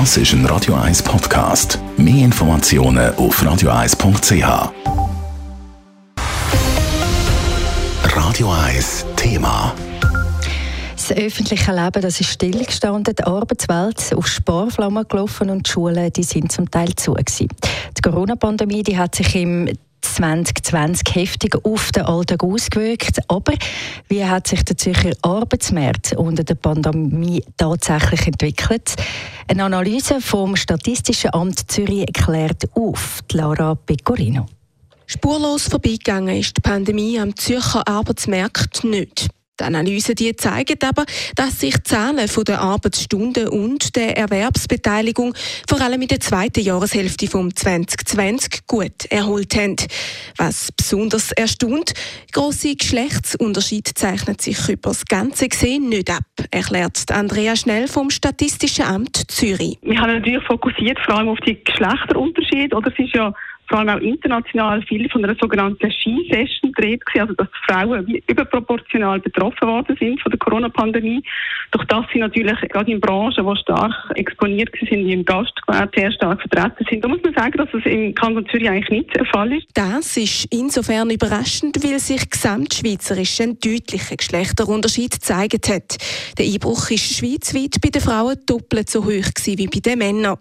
Das ist ein Radio 1 Podcast. Mehr Informationen auf radio1.ch. Radio 1 Thema. Das öffentliche Leben das ist stillgestanden, die Arbeitswelt auf Sparflammen gelaufen und die Schulen die sind zum Teil zu. Gewesen. Die Corona-Pandemie hat sich im 2020 heftig auf den Alltag ausgewirkt. Aber wie hat sich der Zürcher Arbeitsmarkt unter der Pandemie tatsächlich entwickelt? Eine Analyse vom Statistischen Amt Zürich klärt auf. Lara Pecorino. Spurlos vorbeigegangen ist die Pandemie am Zürcher Arbeitsmarkt nicht. Die Analyse die zeigt aber, dass sich die Zahlen der Arbeitsstunden und der Erwerbsbeteiligung vor allem in der zweiten Jahreshälfte vom 2020 gut erholt haben. Was besonders erstaunt, grosse Geschlechtsunterschied zeichnet sich über das Ganze gesehen nicht ab, erklärt Andrea Schnell vom Statistischen Amt Zürich. Wir haben natürlich fokussiert vor allem auf die Geschlechterunterschiede, oder es ist ja vor allem auch international viel von einer sogenannten Ski-Session gedreht also dass Frauen überproportional betroffen worden sind von der Corona-Pandemie. Doch das sind natürlich gerade in Branchen, die stark exponiert sind, wie im Gastgewerbe sehr stark vertreten sind. Da muss man sagen, dass das im Kanton Zürich eigentlich nicht der Fall ist. Das ist insofern überraschend, weil sich gesamtschweizerisch ein deutlicher Geschlechterunterschied gezeigt hat. Der Einbruch ist schweizweit bei den Frauen doppelt so hoch wie bei den Männern.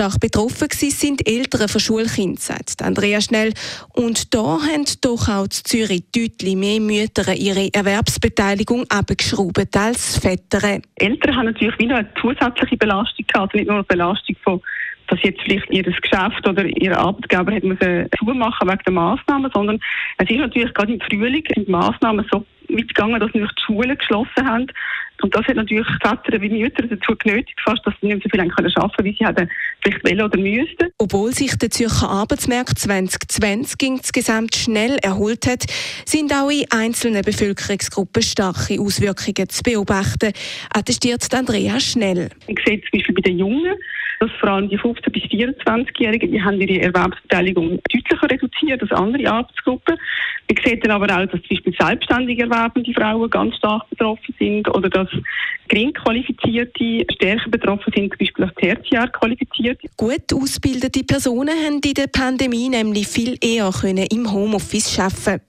Stark betroffen sind Eltern von Schulkindern, sagt Andrea Schnell. Und da haben doch auch in Zürich deutlich mehr Mütter ihre Erwerbsbeteiligung abgeschraubt als Väter. Eltern haben natürlich wieder eine zusätzliche Belastung gehabt, also nicht nur eine Belastung von dass jetzt vielleicht ihr Geschäft oder ihr Arbeitgeber hat müssen zumachen wegen der Massnahmen, sondern es ist natürlich gerade im Frühling die Massnahmen so weit gegangen, dass wir die Schulen geschlossen haben. Und das hat natürlich Väter wie Mütter dazu genötigt, fast, dass sie nicht so viel arbeiten können, wie sie hätten vielleicht wollen oder müssten. Obwohl sich der Zürcher Arbeitsmarkt 2020 insgesamt schnell erholt hat, sind auch in einzelnen Bevölkerungsgruppen starke Auswirkungen zu beobachten, attestiert Andrea Schnell. Ich sehe zum Beispiel bei den Jungen, dass vor allem die 15- bis 24-Jährigen, die haben ihre Erwerbsbeteiligung deutlicher reduziert als andere Arbeitsgruppen. Man sieht dann aber auch, dass zum Beispiel selbstständig erwerbende Frauen ganz stark betroffen sind oder dass gering qualifizierte stärker betroffen sind, zum Beispiel als tertiär qualifizierte. Gut ausgebildete Personen haben in der Pandemie nämlich viel eher können im Homeoffice arbeiten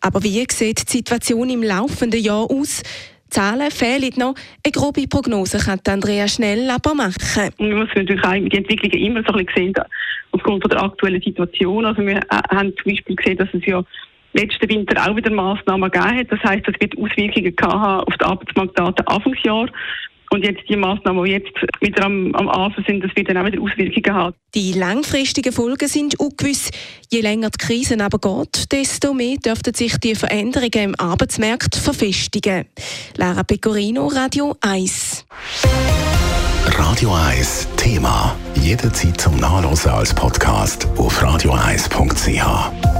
Aber wie sieht die Situation im laufenden Jahr aus? Zahlen fehlen noch. Eine grobe Prognose kann Andrea Schnell aber machen. Wir müssen natürlich auch die Entwicklungen immer so ein bisschen sehen, aufgrund der aktuellen Situation. Also wir haben zum Beispiel gesehen, dass es ja letzten Winter auch wieder Massnahmen gegeben hat. Das heißt, es wird Auswirkungen gehabt auf die Arbeitsmarktdaten Anfangsjahr. Und jetzt die Massnahmen, die jetzt wieder am, am Anfang sind, das wird dann auch wieder Auswirkungen haben. Die langfristigen Folgen sind ungewiss. Je länger die Krise aber geht, desto mehr dürften sich die Veränderungen im Arbeitsmarkt verfestigen. Lara Pecorino, Radio 1. Radio 1 Thema. Jederzeit zum Nachlesen als Podcast auf radio1.ch.